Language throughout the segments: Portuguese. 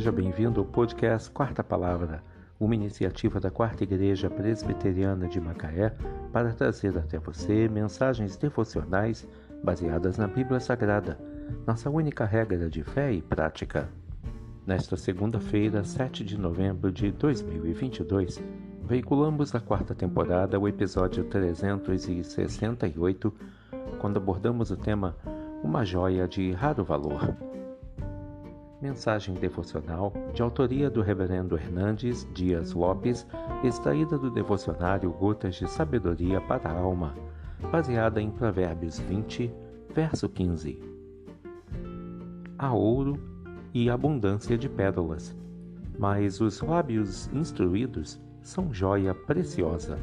seja bem-vindo ao podcast Quarta Palavra, uma iniciativa da Quarta Igreja Presbiteriana de Macaé para trazer até você mensagens devocionais baseadas na Bíblia Sagrada, nossa única regra de fé e prática. Nesta segunda-feira, 7 de novembro de 2022, veiculamos a quarta temporada o episódio 368, quando abordamos o tema Uma joia de raro valor. Mensagem devocional de autoria do Reverendo Hernandes Dias Lopes, extraída do devocionário Gotas de Sabedoria para a Alma, baseada em Provérbios 20, verso 15. Há ouro e abundância de pérolas, mas os lábios instruídos são joia preciosa.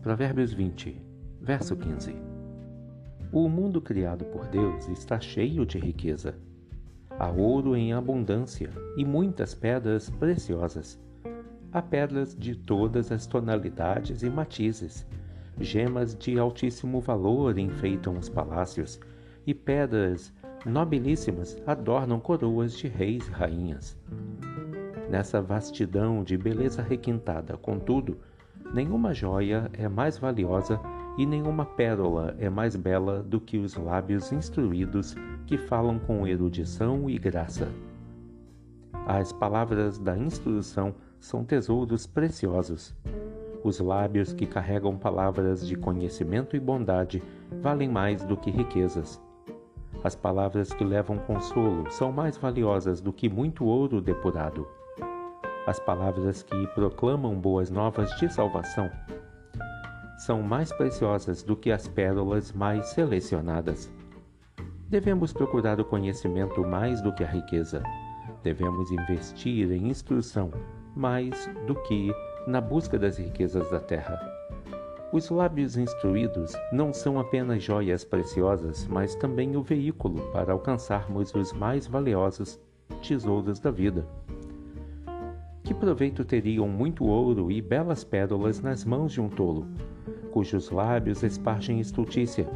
Provérbios 20, verso 15. O mundo criado por Deus está cheio de riqueza Há ouro em abundância e muitas pedras preciosas. Há pedras de todas as tonalidades e matizes. Gemas de altíssimo valor enfeitam os palácios, e pedras nobilíssimas adornam coroas de reis e rainhas. Nessa vastidão de beleza requintada, contudo, nenhuma joia é mais valiosa e nenhuma pérola é mais bela do que os lábios instruídos que falam com erudição e graça. As palavras da instrução são tesouros preciosos. Os lábios que carregam palavras de conhecimento e bondade valem mais do que riquezas. As palavras que levam consolo são mais valiosas do que muito ouro depurado. As palavras que proclamam boas novas de salvação são mais preciosas do que as pérolas mais selecionadas. Devemos procurar o conhecimento mais do que a riqueza. Devemos investir em instrução mais do que na busca das riquezas da terra. Os lábios instruídos não são apenas joias preciosas, mas também o veículo para alcançarmos os mais valiosos tesouros da vida. Que proveito teriam muito ouro e belas pérolas nas mãos de um tolo, cujos lábios espargem estultícia.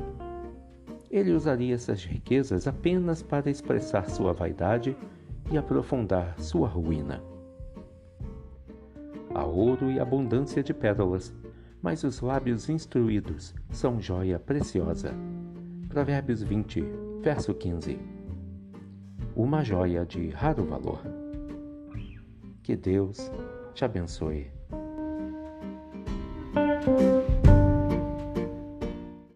Ele usaria essas riquezas apenas para expressar sua vaidade e aprofundar sua ruína. Há ouro e abundância de pérolas, mas os lábios instruídos são joia preciosa. Provérbios 20, verso 15. Uma joia de raro valor. Que Deus te abençoe.